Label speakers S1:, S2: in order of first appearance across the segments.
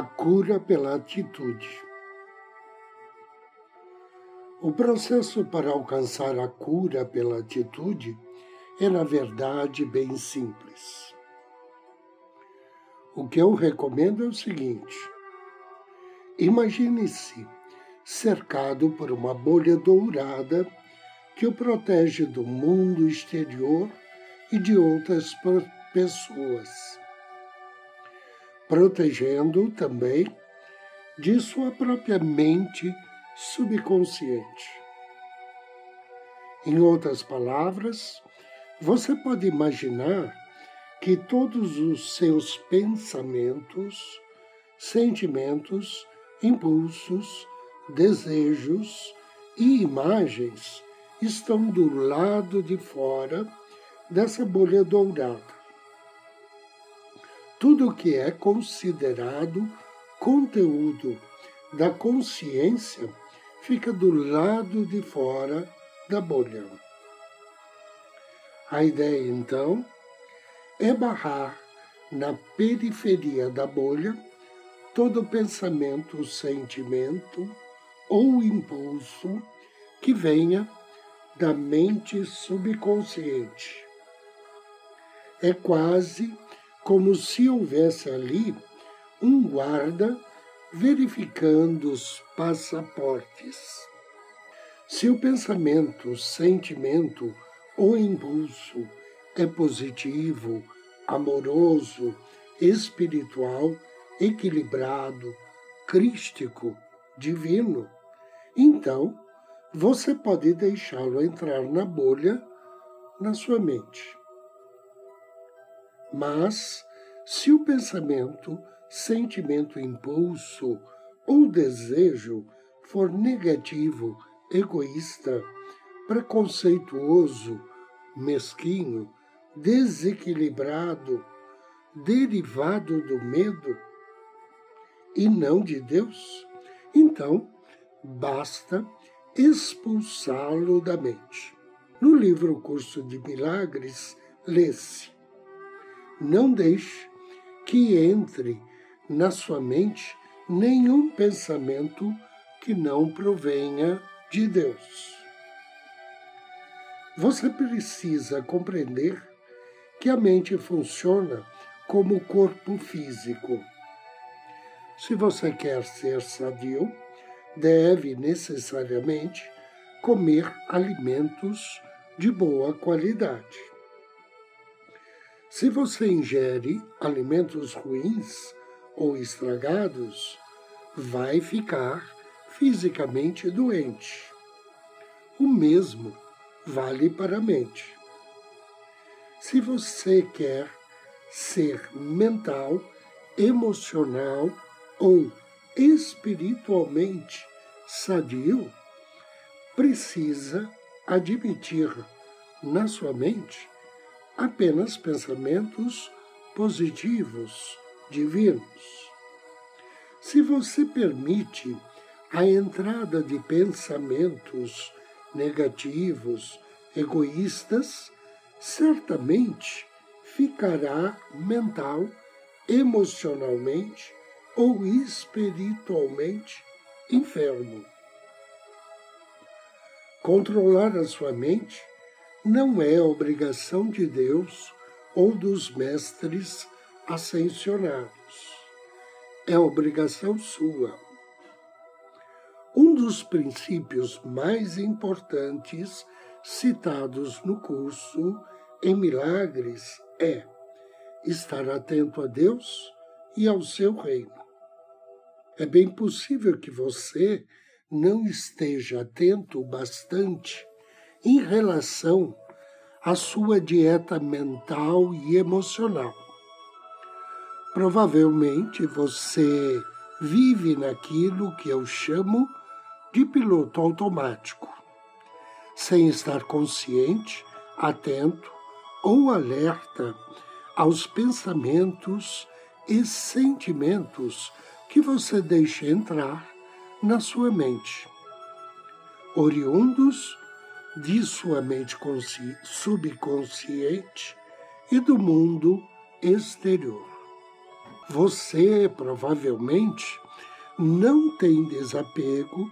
S1: A cura pela atitude. O processo para alcançar a cura pela atitude é, na verdade, bem simples. O que eu recomendo é o seguinte: imagine-se cercado por uma bolha dourada que o protege do mundo exterior e de outras pessoas protegendo também de sua própria mente subconsciente. Em outras palavras, você pode imaginar que todos os seus pensamentos, sentimentos, impulsos, desejos e imagens estão do lado de fora dessa bolha dourada tudo que é considerado conteúdo da consciência fica do lado de fora da bolha. A ideia, então, é barrar na periferia da bolha todo pensamento, sentimento ou impulso que venha da mente subconsciente. É quase como se houvesse ali um guarda verificando os passaportes. Se o pensamento, sentimento ou impulso é positivo, amoroso, espiritual, equilibrado, crístico, divino, então você pode deixá-lo entrar na bolha na sua mente. Mas, se o pensamento, sentimento, impulso ou desejo for negativo, egoísta, preconceituoso, mesquinho, desequilibrado, derivado do medo e não de Deus, então basta expulsá-lo da mente. No livro Curso de Milagres, lê-se: não deixe que entre na sua mente nenhum pensamento que não provenha de Deus. Você precisa compreender que a mente funciona como o corpo físico. Se você quer ser sadio, deve necessariamente comer alimentos de boa qualidade. Se você ingere alimentos ruins ou estragados, vai ficar fisicamente doente. O mesmo vale para a mente. Se você quer ser mental, emocional ou espiritualmente sadio, precisa admitir na sua mente apenas pensamentos positivos, divinos. Se você permite a entrada de pensamentos negativos, egoístas, certamente ficará mental, emocionalmente ou espiritualmente enfermo. Controlar a sua mente não é obrigação de Deus ou dos mestres ascensionados. É obrigação sua. Um dos princípios mais importantes citados no curso em Milagres é estar atento a Deus e ao seu reino. É bem possível que você não esteja atento bastante em relação à sua dieta mental e emocional. Provavelmente você vive naquilo que eu chamo de piloto automático, sem estar consciente, atento ou alerta aos pensamentos e sentimentos que você deixa entrar na sua mente, oriundos de sua mente subconsciente e do mundo exterior. Você provavelmente não tem desapego,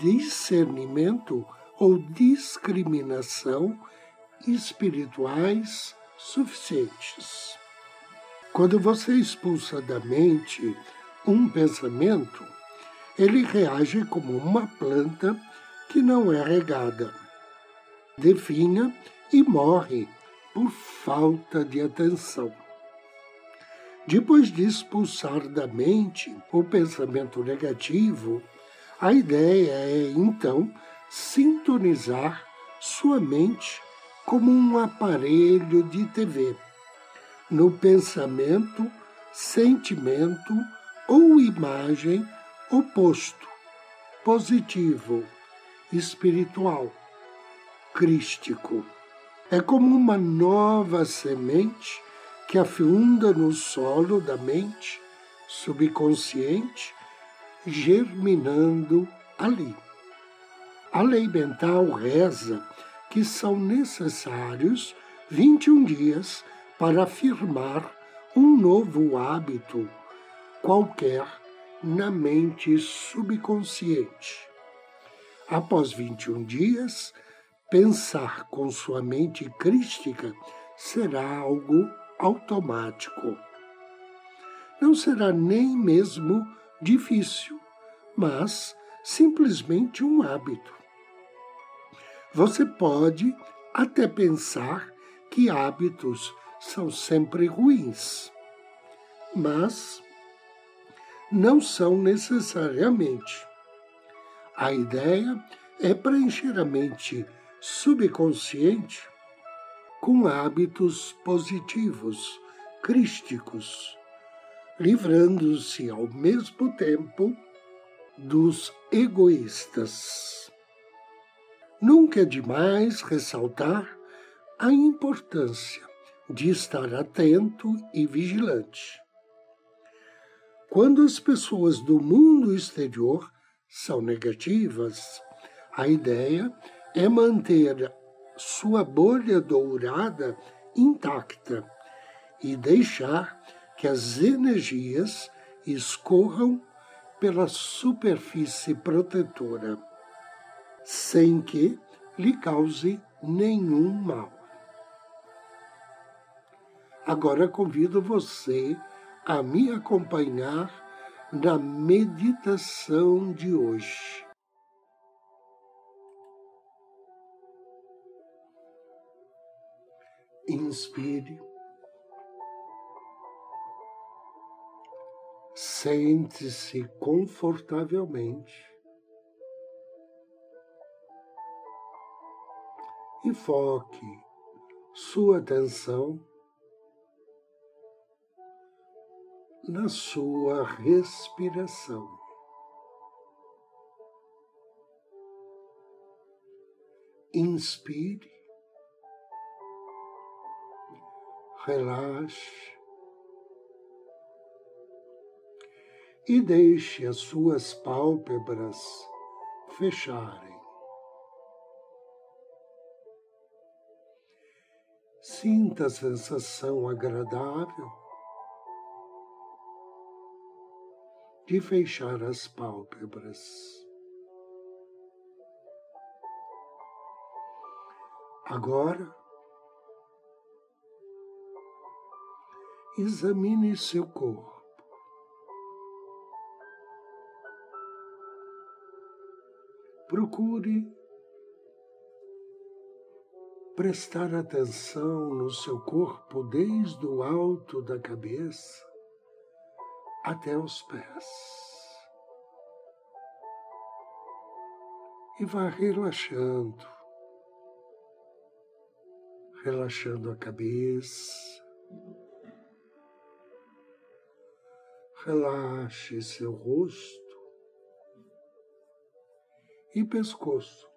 S1: discernimento ou discriminação espirituais suficientes. Quando você expulsa da mente um pensamento, ele reage como uma planta que não é regada, definha e morre por falta de atenção. Depois de expulsar da mente o pensamento negativo, a ideia é então sintonizar sua mente como um aparelho de TV, no pensamento, sentimento ou imagem oposto, positivo, espiritual, crístico. É como uma nova semente que afunda no solo da mente subconsciente, germinando ali. A lei mental reza que são necessários 21 dias para afirmar um novo hábito qualquer na mente subconsciente. Após 21 dias, pensar com sua mente crística será algo automático. Não será nem mesmo difícil, mas simplesmente um hábito. Você pode até pensar que hábitos são sempre ruins, mas não são necessariamente. A ideia é preencher a mente subconsciente com hábitos positivos, crísticos, livrando-se ao mesmo tempo dos egoístas. Nunca é demais ressaltar a importância de estar atento e vigilante. Quando as pessoas do mundo exterior são negativas, a ideia é manter sua bolha dourada intacta e deixar que as energias escorram pela superfície protetora sem que lhe cause nenhum mal. Agora convido você a me acompanhar na meditação de hoje. Inspire. Sente-se confortavelmente. e foque sua atenção na sua respiração. Inspire, relaxe e deixe as suas pálpebras fecharem. Sinta a sensação agradável de fechar as pálpebras. Agora, examine seu corpo. procure prestar atenção no seu corpo desde o alto da cabeça até os pés. E vá relaxando, relaxando a cabeça, relaxe seu rosto e pescoço.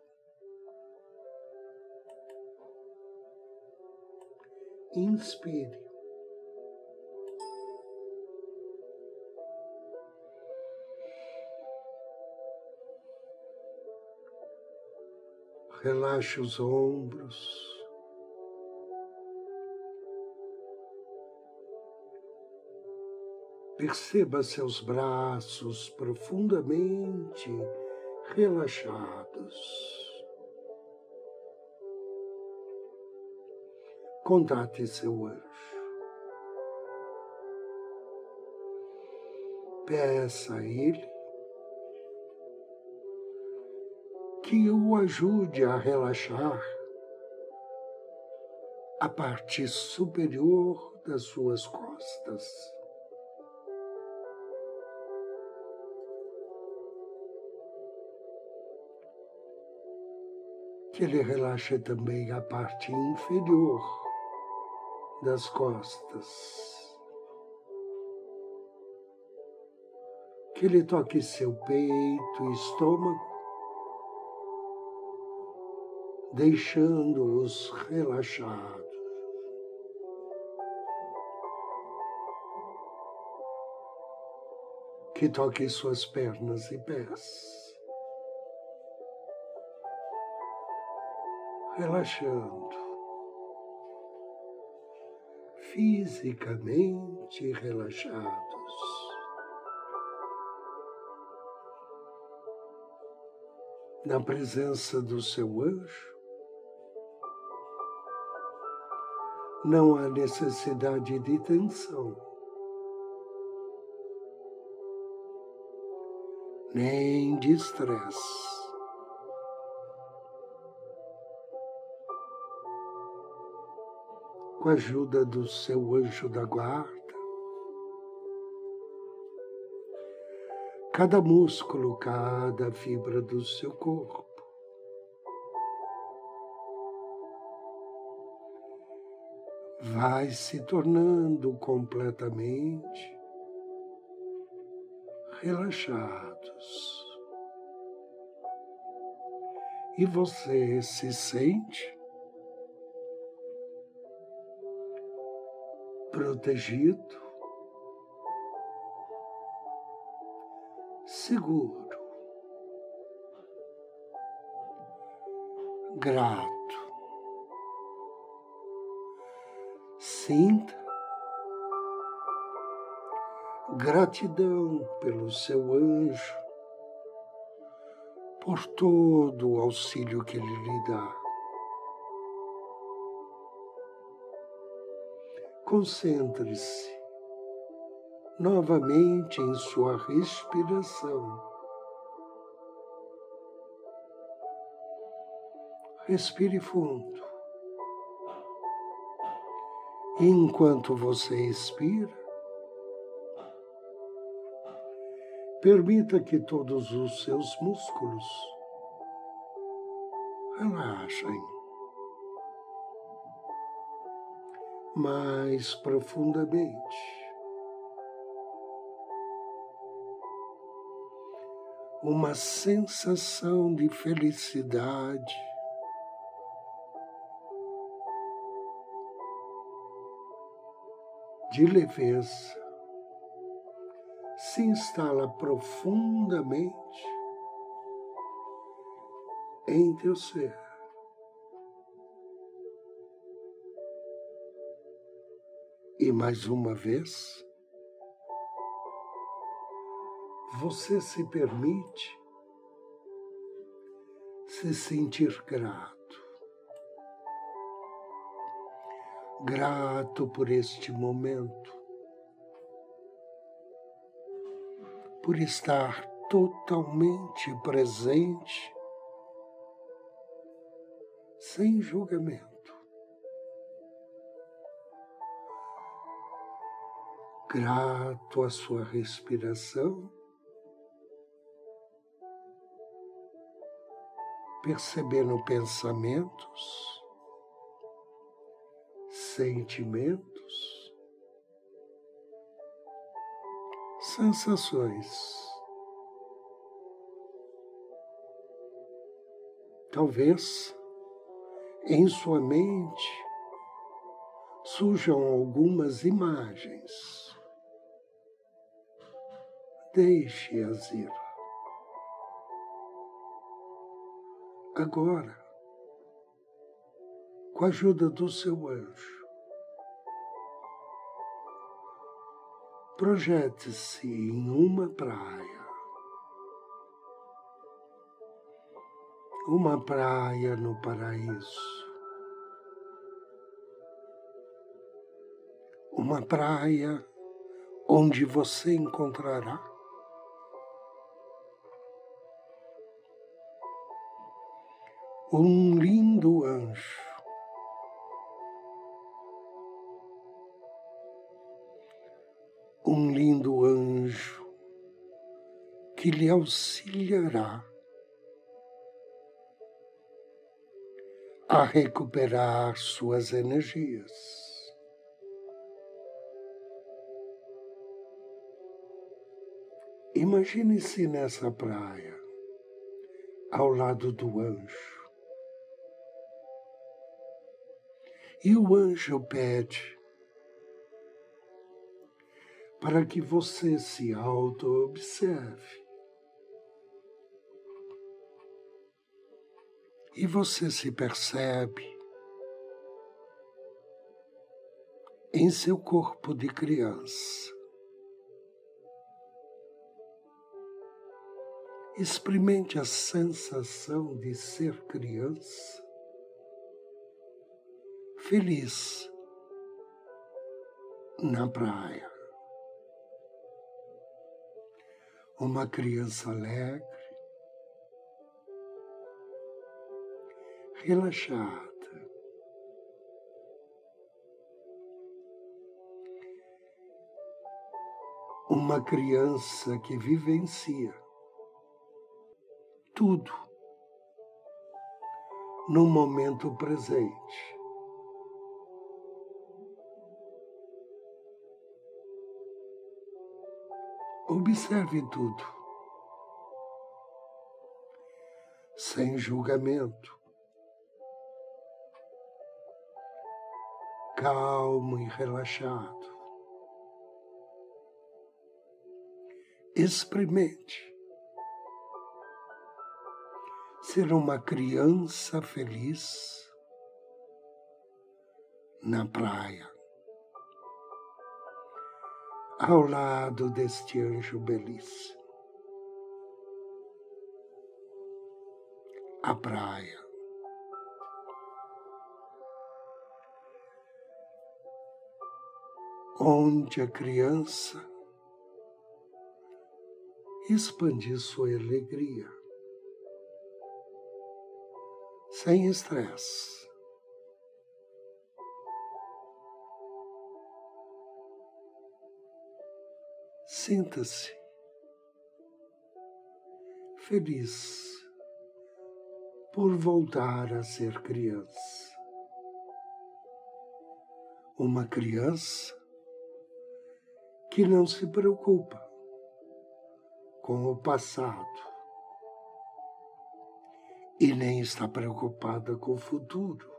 S1: Inspire. Relaxe os ombros. Perceba seus braços profundamente relaxados. Contate seu anjo. Peça a ele que o ajude a relaxar a parte superior das suas costas. Que ele relaxe também a parte inferior das costas. Que ele toque seu peito e estômago, deixando-os relaxados. Que toque suas pernas e pés. Relaxando fisicamente relaxados. Na presença do seu anjo, não há necessidade de tensão, nem de estresse. Com a ajuda do seu anjo da guarda. Cada músculo, cada fibra do seu corpo. Vai se tornando completamente relaxados. E você se sente protegido, seguro, grato. Sinta gratidão pelo seu anjo, por todo o auxílio que ele lhe dá. Concentre-se novamente em sua respiração. Respire fundo. E enquanto você expira, permita que todos os seus músculos relaxem. Mais profundamente. Uma sensação de felicidade, de leveza, se instala profundamente em teu ser. E mais uma vez, você se permite se sentir grato. Grato por este momento, por estar totalmente presente sem julgamento. Grato à sua respiração, percebendo pensamentos, sentimentos, sensações. Talvez em sua mente surjam algumas imagens. Deixe-as ir. Agora, com a ajuda do seu anjo, projete-se em uma praia uma praia no paraíso. Uma praia onde você encontrará um lindo anjo. Um lindo anjo que lhe auxiliará a recuperar suas energias. Imagine-se nessa praia, ao lado do anjo. E o anjo pede para que você se auto-observe e você se percebe em seu corpo de criança. Experimente a sensação de ser criança, feliz na praia. Uma criança alegre, relaxada. Uma criança que vivencia tudo no momento presente. Observe tudo, sem julgamento, calmo e relaxado. Experimente. Ser uma criança feliz na praia, ao lado deste anjo belíssimo. A praia onde a criança expandir sua alegria, sem estresse. Sinta-se feliz por voltar a ser criança. Uma criança que não se preocupa com o passado e nem está preocupada com o futuro,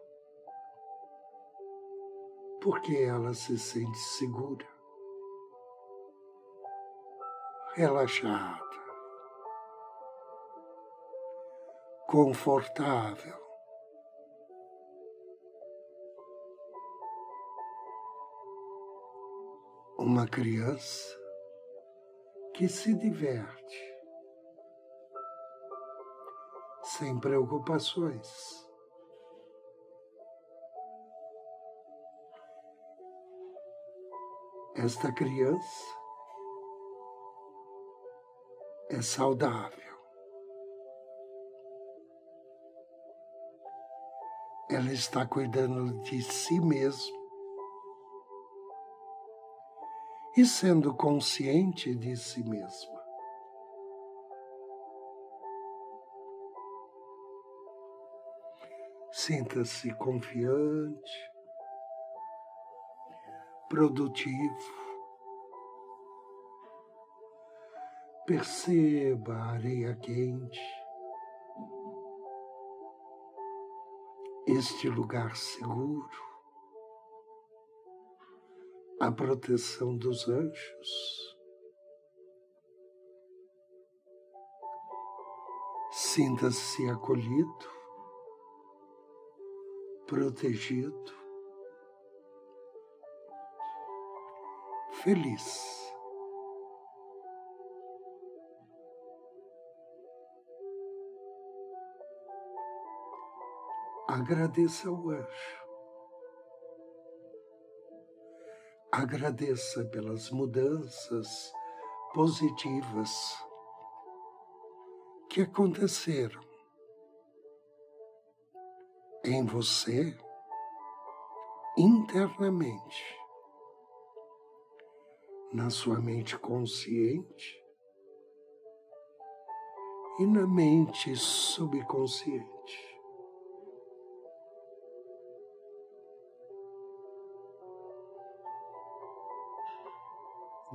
S1: porque ela se sente segura, relaxada, confortável uma criança que se diverte sem preocupações. Esta criança é saudável. ela está cuidando de si mesma e sendo consciente de si mesma. Sinta-se confiante, produtivo. Perceba a areia quente, este lugar seguro, a proteção dos anjos. Sinta-se acolhido protegido, feliz. Agradeça ao anjo. Agradeça pelas mudanças positivas que aconteceram em você internamente, na sua mente consciente e na mente subconsciente.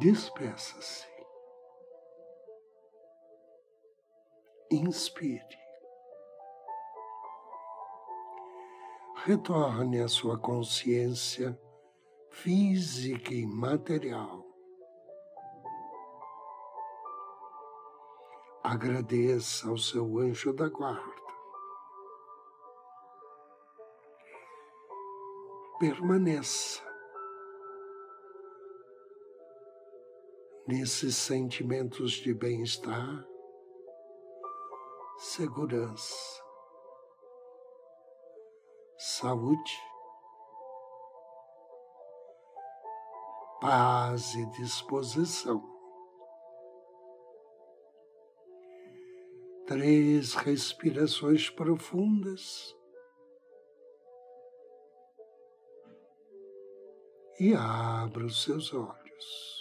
S1: Despeça-se. Inspire. retorne à sua consciência física e material. Agradeça ao seu anjo da guarda. Permaneça nesses sentimentos de bem-estar, segurança saúde, paz e disposição. Três respirações profundas. E abra os seus olhos.